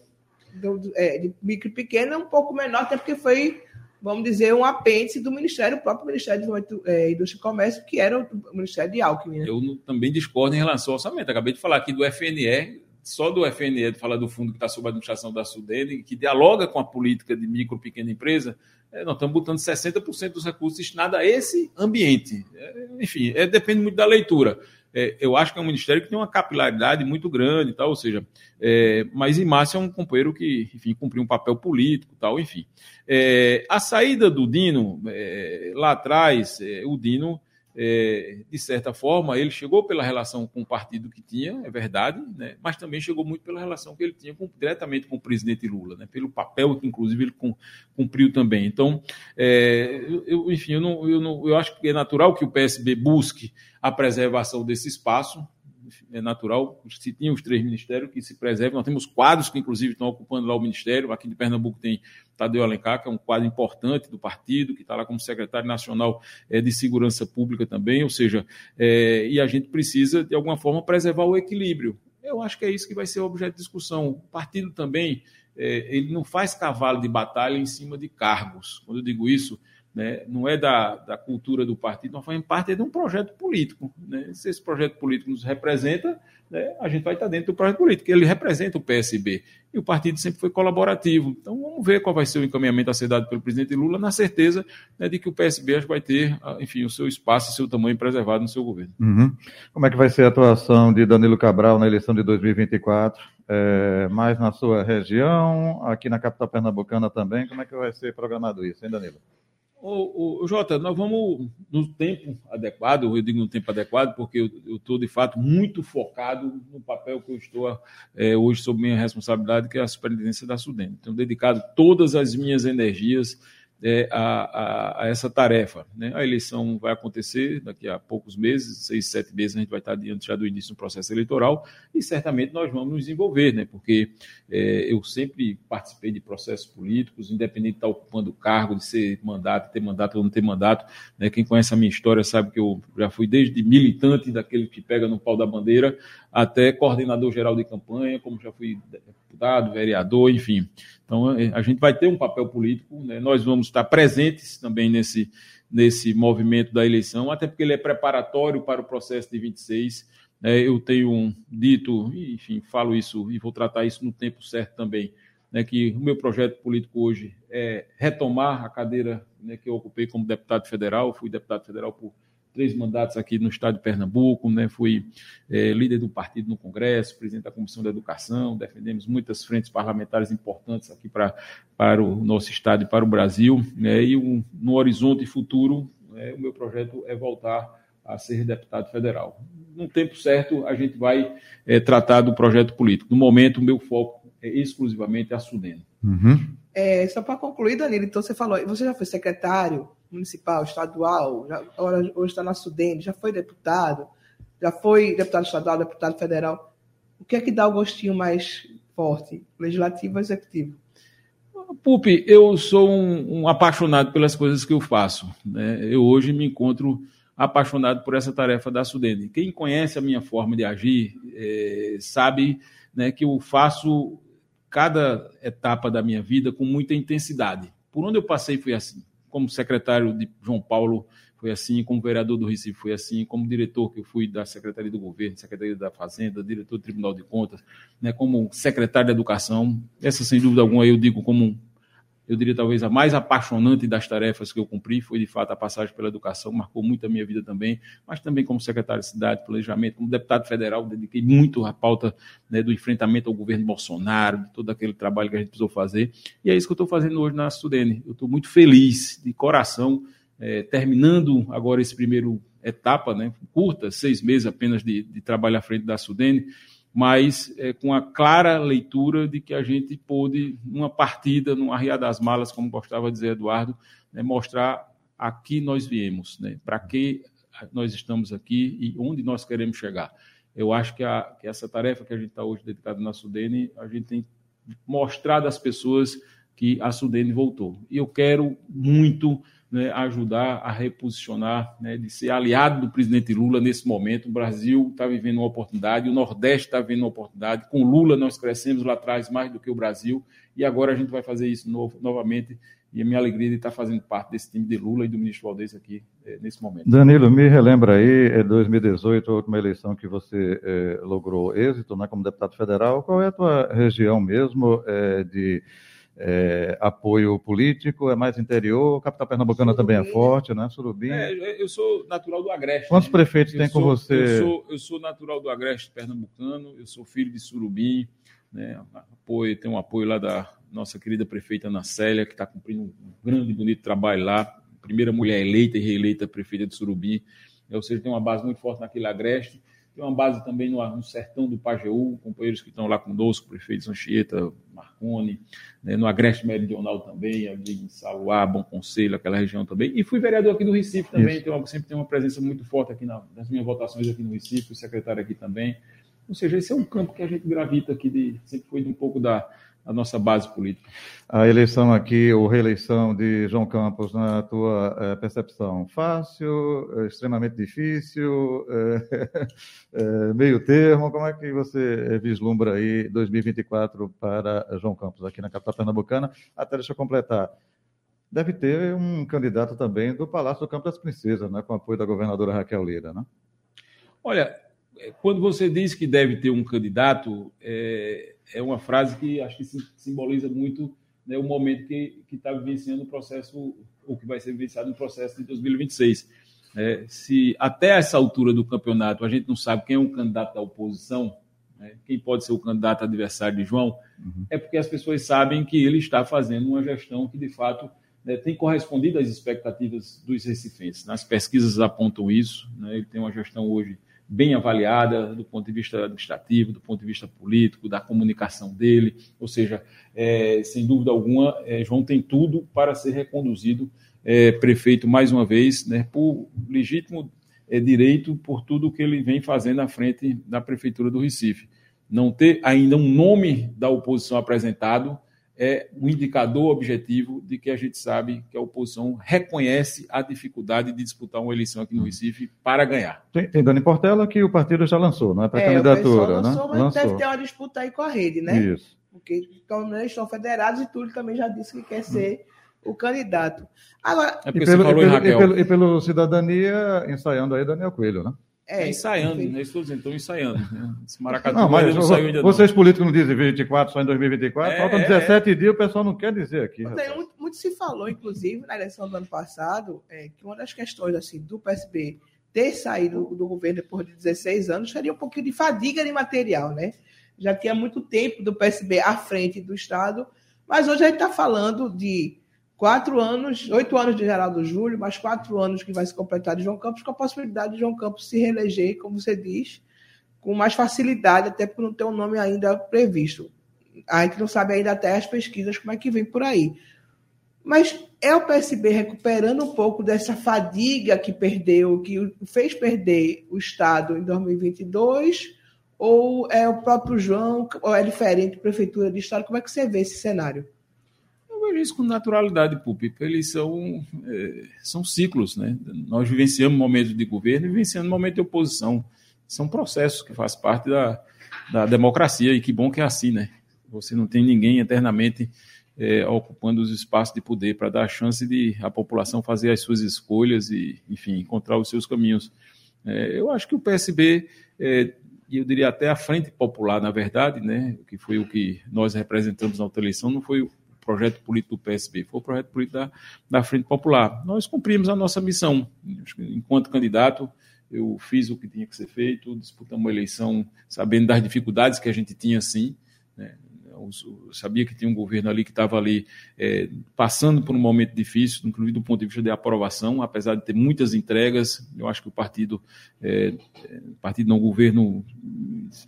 S5: do, é, de Micro e Pequeno é um pouco menor, até porque foi, vamos dizer, um apêndice do Ministério, o próprio Ministério de é, Indústria e Comércio, que era o Ministério de Alckmin. Né?
S4: Eu também discordo em relação ao orçamento. Acabei de falar aqui do FNE, só do FNE, de falar do fundo que está sob a administração da Sudene, que dialoga com a política de micro e pequena empresa, é, nós estamos botando 60% dos recursos destinados a esse ambiente. É, enfim, é, depende muito da leitura. É, eu acho que é um ministério que tem uma capilaridade muito grande, tal, ou seja, é, mas Imácio é um companheiro que, enfim, cumpriu um papel político, tal, enfim. É, a saída do Dino, lá atrás, o Dino é, de certa forma, ele chegou pela relação com o partido que tinha, é verdade, né? mas também chegou muito pela relação que ele tinha com, diretamente com o presidente Lula, né? pelo papel que, inclusive, ele cumpriu também. Então, é, eu, enfim, eu, não, eu, não, eu acho que é natural que o PSB busque a preservação desse espaço, é natural, se tinha os três ministérios que se preservam, nós temos quadros que, inclusive, estão ocupando lá o ministério, aqui de Pernambuco tem Tadeu Alencar, que é um quadro importante do partido, que está lá como secretário nacional é, de segurança pública também, ou seja, é, e a gente precisa, de alguma forma, preservar o equilíbrio. Eu acho que é isso que vai ser o objeto de discussão. O partido também, é, ele não faz cavalo de batalha em cima de cargos. Quando eu digo isso, né, não é da, da cultura do partido, nós fazemos parte de um projeto político. Né? Se esse projeto político nos representa, né, a gente vai estar dentro do projeto político. Ele representa o PSB. E o partido sempre foi colaborativo. Então vamos ver qual vai ser o encaminhamento a ser dado pelo presidente Lula, na certeza né, de que o PSB vai ter, ah, enfim, o seu espaço e seu tamanho preservado no seu governo.
S3: Uhum. Como é que vai ser a atuação de Danilo Cabral na eleição de 2024? É, mais na sua região, aqui na capital pernambucana também, como é que vai ser programado isso, hein, Danilo?
S4: Ô, ô, Jota, nós vamos no tempo adequado, eu digo no tempo adequado, porque eu estou, de fato, muito focado no papel que eu estou é, hoje sob minha responsabilidade, que é a superintendência da Sudene. Tenho dedicado todas as minhas energias é, a, a, a, essa tarefa. Né? A eleição vai acontecer daqui a poucos meses, seis, sete meses, a gente vai estar diante já do início do processo eleitoral e certamente nós vamos nos envolver, né? porque é, eu sempre participei de processos políticos, independente de estar ocupando cargo, de ser mandato, ter mandato ou não ter mandato. Né? Quem conhece a minha história sabe que eu já fui desde militante, daquele que pega no pau da bandeira, até coordenador geral de campanha, como já fui deputado, vereador, enfim. Então, é, a gente vai ter um papel político, né? nós vamos estar presentes também nesse, nesse movimento da eleição, até porque ele é preparatório para o processo de 26. Né? Eu tenho dito, enfim, falo isso e vou tratar isso no tempo certo também, né, que o meu projeto político hoje é retomar a cadeira né, que eu ocupei como deputado federal, fui deputado federal por três mandatos aqui no estado de Pernambuco, né? fui é, líder do partido no Congresso, presidente da Comissão de Educação, defendemos muitas frentes parlamentares importantes aqui pra, para o nosso estado e para o Brasil, né? e um, no horizonte futuro, né, o meu projeto é voltar a ser deputado federal. No tempo certo, a gente vai é, tratar do projeto político. No momento, o meu foco é exclusivamente a Sudene.
S5: Uhum. É, só para concluir, Danilo, então você falou, você já foi secretário municipal, estadual, já, agora, hoje está na Sudene, já foi deputado, já foi deputado estadual, deputado federal. O que é que dá o gostinho mais forte, legislativo ou executivo?
S4: Pupi, eu sou um, um, apaixonado pelas coisas que eu faço. Né? Eu hoje me encontro apaixonado por essa tarefa da Sudene. Quem conhece a minha forma de agir é, sabe né, que eu faço cada etapa da minha vida com muita intensidade. Por onde eu passei foi assim como secretário de João Paulo foi assim, como vereador do Recife foi assim, como diretor que eu fui da Secretaria do Governo, Secretaria da Fazenda, diretor do Tribunal de Contas, né, como secretário de Educação. Essa, sem dúvida alguma, eu digo como eu diria talvez a mais apaixonante das tarefas que eu cumpri foi de fato a passagem pela educação, marcou muito a minha vida também, mas também como secretário de cidade, planejamento, como deputado federal, dediquei muito à pauta né, do enfrentamento ao governo Bolsonaro, de todo aquele trabalho que a gente precisou fazer, e é isso que eu estou fazendo hoje na Sudene. Eu estou muito feliz, de coração, é, terminando agora esse primeiro etapa, né, curta, seis meses apenas de, de trabalho à frente da Sudene, mas é, com a clara leitura de que a gente pôde, numa partida, num arriar das malas, como gostava de dizer Eduardo, né, mostrar a que nós viemos, né, para que nós estamos aqui e onde nós queremos chegar. Eu acho que, a, que essa tarefa que a gente está hoje dedicada na Sudene, a gente tem mostrado às pessoas que a Sudene voltou. E eu quero muito né, ajudar a reposicionar, né, de ser aliado do presidente Lula nesse momento. O Brasil está vivendo uma oportunidade, o Nordeste está vivendo uma oportunidade. Com Lula nós crescemos lá atrás mais do que o Brasil e agora a gente vai fazer isso novo, novamente. E a minha alegria de estar fazendo parte desse time de Lula e do ministro Valdez aqui é, nesse momento.
S3: Danilo, me relembra aí, é 2018, a última eleição que você é, logrou êxito né, como deputado federal. Qual é a tua região mesmo é, de é, apoio político, é mais interior, capital pernambucana Surubim. também é forte, né? Surubim.
S4: É, eu sou natural do Agreste.
S3: Quantos né? prefeitos eu tem sou, com você?
S4: Eu sou, eu sou, natural do Agreste pernambucano, eu sou filho de Surubim, né? apoio, tem um apoio lá da nossa querida prefeita Ana Célia, que está cumprindo um grande e bonito trabalho lá, primeira mulher eleita e reeleita prefeita de Surubim, ou seja, tem uma base muito forte naquele Agreste. Tem uma base também no, no sertão do Pajeú, companheiros que estão lá conosco, prefeitos Anchieta, Marconi, né, no Agreste Meridional também, ali em Saluá, Bom Conselho, aquela região também. E fui vereador aqui do Recife também, tenho, sempre tenho uma presença muito forte aqui na, nas minhas votações aqui no Recife, fui secretário aqui também. Ou seja, esse é um campo que a gente gravita aqui, de, sempre foi de um pouco da, a nossa base política.
S3: A eleição aqui, ou reeleição de João Campos, na tua é, percepção, fácil, é, extremamente difícil, é, meio termo, como é que você vislumbra aí 2024 para João Campos, aqui na capital pernambucana? Até deixa eu completar. Deve ter um candidato também do Palácio do Campo das Princesas, né, com apoio da governadora Raquel Lira, né?
S4: Olha, quando você diz que deve ter um candidato, é, é uma frase que acho que simboliza muito né, o momento que está vivenciando o processo, ou que vai ser vivenciado no processo de 2026. É, se até essa altura do campeonato a gente não sabe quem é o candidato da oposição, né, quem pode ser o candidato adversário de João, uhum. é porque as pessoas sabem que ele está fazendo uma gestão que, de fato, né, tem correspondido às expectativas dos recifenses. As pesquisas apontam isso. Né, ele tem uma gestão hoje bem avaliada do ponto de vista administrativo, do ponto de vista político, da comunicação dele. Ou seja, é, sem dúvida alguma, é, João tem tudo para ser reconduzido é, prefeito mais uma vez, né, por legítimo é, direito, por tudo que ele vem fazendo à frente da prefeitura do Recife. Não ter ainda um nome da oposição apresentado é um indicador objetivo de que a gente sabe que a oposição reconhece a dificuldade de disputar uma eleição aqui no Recife para ganhar.
S3: Tem, tem Dani Portela que o partido já lançou, não é para é, candidatura,
S5: lançou,
S3: né?
S5: Mas lançou. deve ter uma disputa aí com a rede, né?
S3: Isso.
S5: Porque então, eles estão federados e tudo também já disse que quer ser o candidato. Agora,
S3: é e, pelo, e, pelo, e, pelo, e pelo Cidadania, ensaiando aí Daniel Coelho, né?
S4: É, é ensaiando, né? Estou dizendo, estão ensaiando. Né? Esse maracatu
S3: não, mas não saiu ainda Vocês não. políticos não dizem 24, só em 2024. É, Faltam 17 é, dias, o pessoal não quer dizer aqui.
S5: Muito, muito, se falou, inclusive, na eleição do ano passado, é, que uma das questões assim, do PSB ter saído do, do governo depois de 16 anos seria um pouquinho de fadiga de material, né? Já tinha muito tempo do PSB à frente do Estado, mas hoje a gente está falando de quatro anos, oito anos de Geraldo Júlio, mais quatro anos que vai se completar de João Campos, com a possibilidade de João Campos se reeleger, como você diz, com mais facilidade, até por não ter um nome ainda previsto. A gente não sabe ainda até as pesquisas como é que vem por aí. Mas é o PSB recuperando um pouco dessa fadiga que perdeu, que fez perder o Estado em 2022, ou é o próprio João, ou é diferente, prefeitura de Estado? Como é que você vê esse cenário?
S4: Isso com naturalidade, Pupi, eles são, é, são ciclos, né? Nós vivenciamos momentos de governo e vivenciamos momentos de oposição. São processos que faz parte da, da democracia e que bom que é assim, né? Você não tem ninguém eternamente é, ocupando os espaços de poder para dar a chance de a população fazer as suas escolhas e, enfim, encontrar os seus caminhos. É, eu acho que o PSB é, eu diria até a Frente Popular, na verdade, né, que foi o que nós representamos na outra eleição, não foi projeto político do PSB, foi o projeto político da, da Frente Popular. Nós cumprimos a nossa missão. Enquanto candidato, eu fiz o que tinha que ser feito, disputamos uma eleição sabendo das dificuldades que a gente tinha, sim. Né? Eu sabia que tinha um governo ali que estava ali é, passando por um momento difícil, inclusive do ponto de vista de aprovação, apesar de ter muitas entregas. Eu acho que o partido, é partido não, o governo,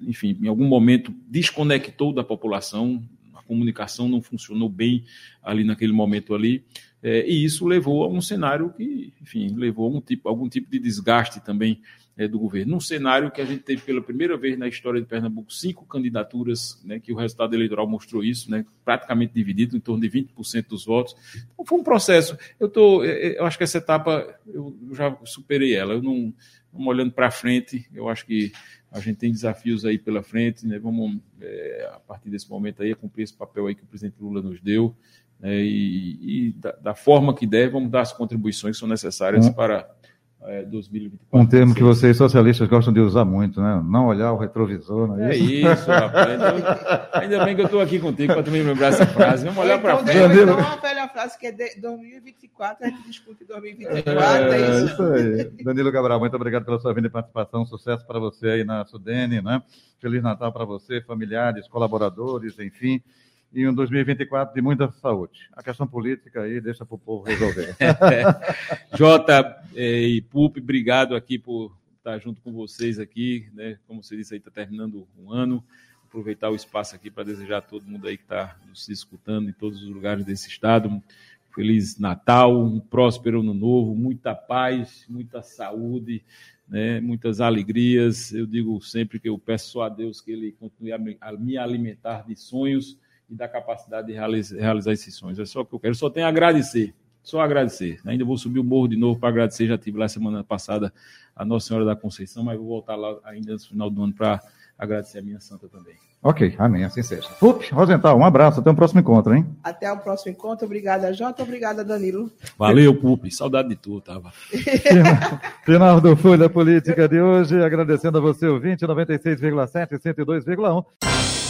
S4: enfim, em algum momento desconectou da população, comunicação não funcionou bem ali naquele momento ali, é, e isso levou a um cenário que, enfim, levou a um tipo, algum tipo de desgaste também é, do governo. Num cenário que a gente teve pela primeira vez na história de Pernambuco cinco candidaturas, né, que o resultado eleitoral mostrou isso, né, praticamente dividido em torno de 20% dos votos. Então, foi um processo. Eu, tô, é, é, eu acho que essa etapa eu já superei ela. Eu não, vamos olhando para frente, eu acho que a gente tem desafios aí pela frente, né? Vamos, é, a partir desse momento aí, cumprir esse papel aí que o presidente Lula nos deu, né? e, e da, da, forma que der, vamos dar as contribuições que são necessárias hum. para é, 2024.
S3: Um termo que vocês socialistas gostam de usar muito, né? Não olhar o retrovisor, não
S4: é, é isso? É isso, rapaz. Então, ainda bem que eu estou aqui contigo para tu me lembrar essa frase. Vamos olhar para
S5: frente. Danilo... Então, uma velha frase que é de 2024, a gente discute 2024, é, é isso. isso
S3: aí. Danilo Cabral, muito obrigado pela sua vinda e participação. Sucesso para você aí na Sudene, né? Feliz Natal para você, familiares, colaboradores, enfim e um 2024 de muita saúde. A questão política aí deixa para o povo resolver.
S4: Jota eh, e Pup, obrigado aqui por estar junto com vocês aqui, né? Como você disse aí, está terminando um ano. Aproveitar o espaço aqui para desejar a todo mundo aí que está nos escutando em todos os lugares desse estado. Feliz Natal, um próspero ano novo, muita paz, muita saúde, né, muitas alegrias. Eu digo sempre que eu peço só a Deus que Ele continue a me alimentar de sonhos e da capacidade de realizar, realizar esses sonhos. É só o que eu quero. Eu só tenho a agradecer. Só agradecer. Ainda vou subir o morro de novo para agradecer. Já tive lá semana passada a Nossa Senhora da Conceição, mas vou voltar lá ainda no final do ano para agradecer a minha santa também.
S3: Ok, amém, assim seja. Up, Rosental, um abraço, até o próximo encontro, hein?
S5: Até o próximo encontro, obrigada, Jota, obrigada, Danilo.
S4: Valeu, Pup, saudade de tu, tava.
S3: Final do Folha Política de hoje, agradecendo a você, o 20, 96,7 e 102,1.